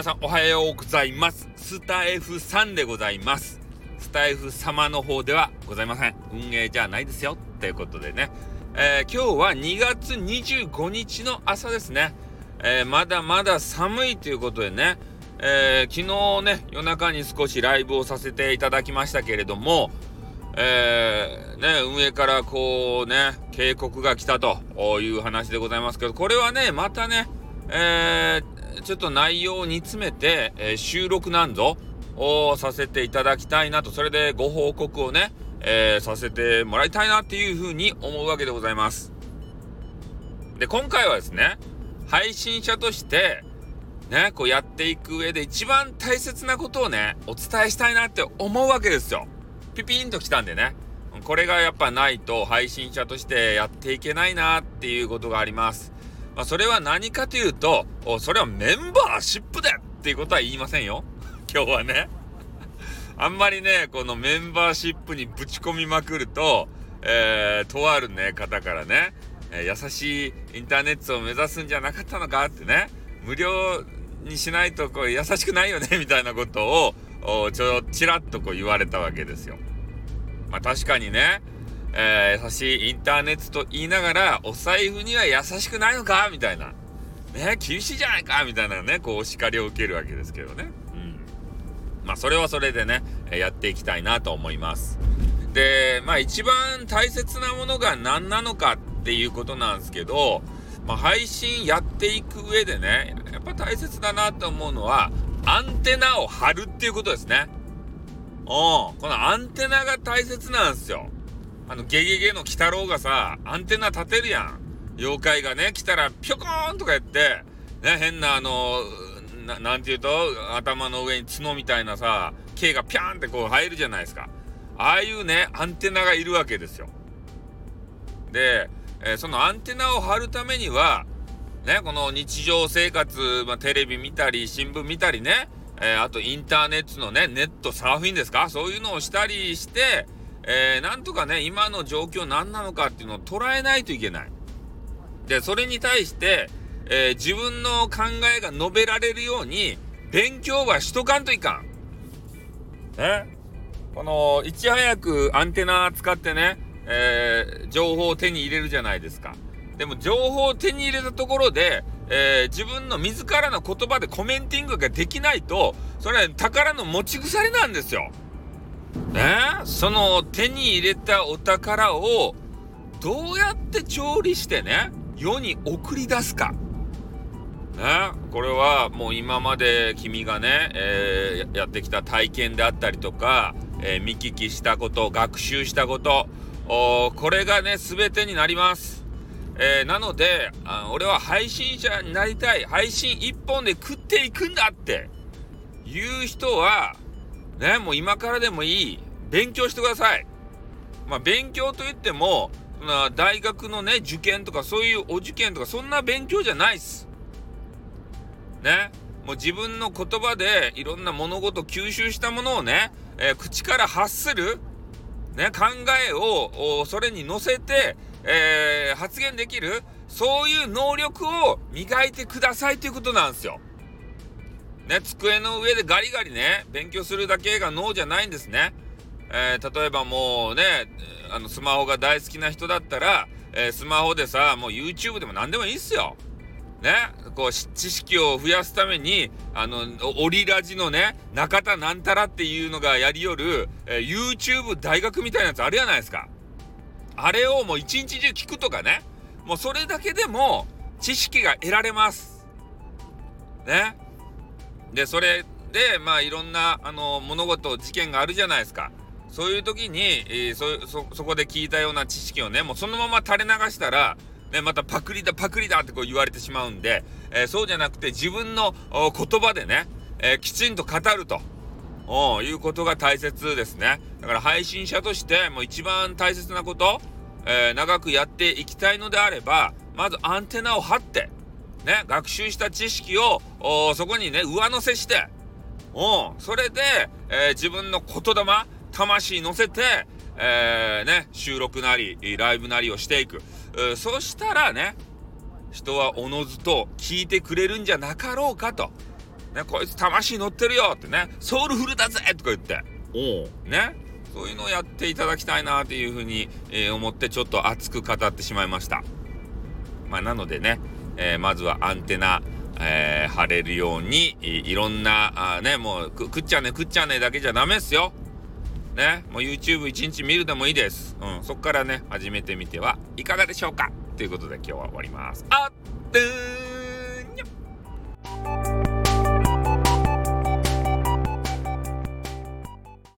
皆さんおはようございます。スタイフさんでございます。スタイフ様の方ではございません。運営じゃないですよ。ということでね。えー、今日は2月25日の朝ですね。えー、まだまだ寒いということでね。えー、昨日ね、夜中に少しライブをさせていただきましたけれども、えー、ね、運営からこうね、警告が来たという話でございますけど、これはね、またね、えー、ちょっと内容を煮詰めて、えー、収録なんぞをさせていただきたいなと、それでご報告をね、えー、させてもらいたいなっていうふうに思うわけでございます。で、今回はですね、配信者として、ね、こうやっていく上で一番大切なことをね、お伝えしたいなって思うわけですよ。ピピンときたんでね。これがやっぱないと配信者としてやっていけないなっていうことがあります。まあ、それは何かというと、それはメンバーシップでっていうことは言いませんよ。今日はね。あんまりね、このメンバーシップにぶち込みまくると、えー、とあるね、方からね、えー、優しいインターネットを目指すんじゃなかったのかってね、無料にしないとこう優しくないよね、みたいなことを、ちょ、ちらっとこう言われたわけですよ。まあ確かにね、えー、優しいインターネットと言いながら、お財布には優しくないのか？みたいな。ね、厳しいじゃないか？みたいなね、こう、お叱りを受けるわけですけどね。うん。まあ、それはそれでね、やっていきたいなと思います。で、まあ、一番大切なものが何なのかっていうことなんですけど、まあ、配信やっていく上でね、やっぱ大切だなと思うのは、アンテナを張るっていうことですね。うん。このアンテナが大切なんですよ。あの、ゲゲゲの鬼太郎がさ、アンテナ立てるやん。妖怪がね、来たら、ぴょこーんとかやって、ね、変なあの、なんて言うと、頭の上に角みたいなさ、毛がピャーンってこう生えるじゃないですか。ああいうね、アンテナがいるわけですよ。で、えー、そのアンテナを張るためには、ね、この日常生活、まあ、テレビ見たり、新聞見たりね、えー、あとインターネットのね、ネットサーフィンですか？そういうのをしたりして、えー、なんとかね、今の状況何なのかっていうのを捉えないといけない。で、それに対して、えー、自分の考えが述べられるように、勉強はしとかんといかん。ね。この、いち早くアンテナ使ってね、えー、情報を手に入れるじゃないですか。でも、情報を手に入れたところで、えー、自分の自らの言葉でコメンティングができないと、それは宝の持ち腐りなんですよ。ねその手に入れたお宝をどうやって調理してね世に送り出すか。ね、これはもう今まで君がね、えー、やってきた体験であったりとか、えー、見聞きしたこと学習したことこれがね全てになります。えー、なのであ俺は配信者になりたい配信一本で食っていくんだっていう人はね、もう今からでもいい。勉強してください。まあ、勉強といっても、ま大学のね、受験とかそういうお受験とかそんな勉強じゃないっす。ね。もう自分の言葉でいろんな物事吸収したものをね、えー、口から発する、ね、考えをそれに乗せて、えー、発言できる、そういう能力を磨いてくださいということなんですよ。ね、机の上でガリガリね、勉強するだけが脳じゃないんですね。えー、例えばもうね、あの、スマホが大好きな人だったら、えー、スマホでさ、もう YouTube でも何でもいいっすよ。ね、こう、知識を増やすために、あの、オリラジのね、中田なんたらっていうのがやりよる、え、YouTube 大学みたいなやつあるじゃないですか。あれをもう一日中聞くとかね、もうそれだけでも知識が得られます。ね。で、それで、まあ、いろんな、あの、物事、事件があるじゃないですか。そういう時に、えー、そ、そ、こで聞いたような知識をね、もうそのまま垂れ流したら、ね、またパクリだ、パクリだってこう言われてしまうんで、えー、そうじゃなくて自分の言葉でね、えー、きちんと語ると。いうことが大切ですね。だから配信者としてもう一番大切なこと、え、長くやっていきたいのであれば、まずアンテナを張って、ね、学習した知識をそこにね上乗せしておそれで、えー、自分の言霊魂乗せて、えー、ね、収録なりライブなりをしていく、えー、そしたらね人はおのずと聞いてくれるんじゃなかろうかと。ね、こいつ魂乗ってるよってね、ソウルフルだぜとか言って、おね、そういうのをやっていただきたいなっていうふうに、えー、思ってちょっと熱く語ってしまいました。まあ、なのでね、えー、まずはアンテナ、えー、張れるようにいろんなあねもう食っちゃね食っちゃねだけじゃダメっすよ。ねもう YouTube 一日見るでもいいです。うんそっからね始めてみてはいかがでしょうかということで今日は終わります。あっ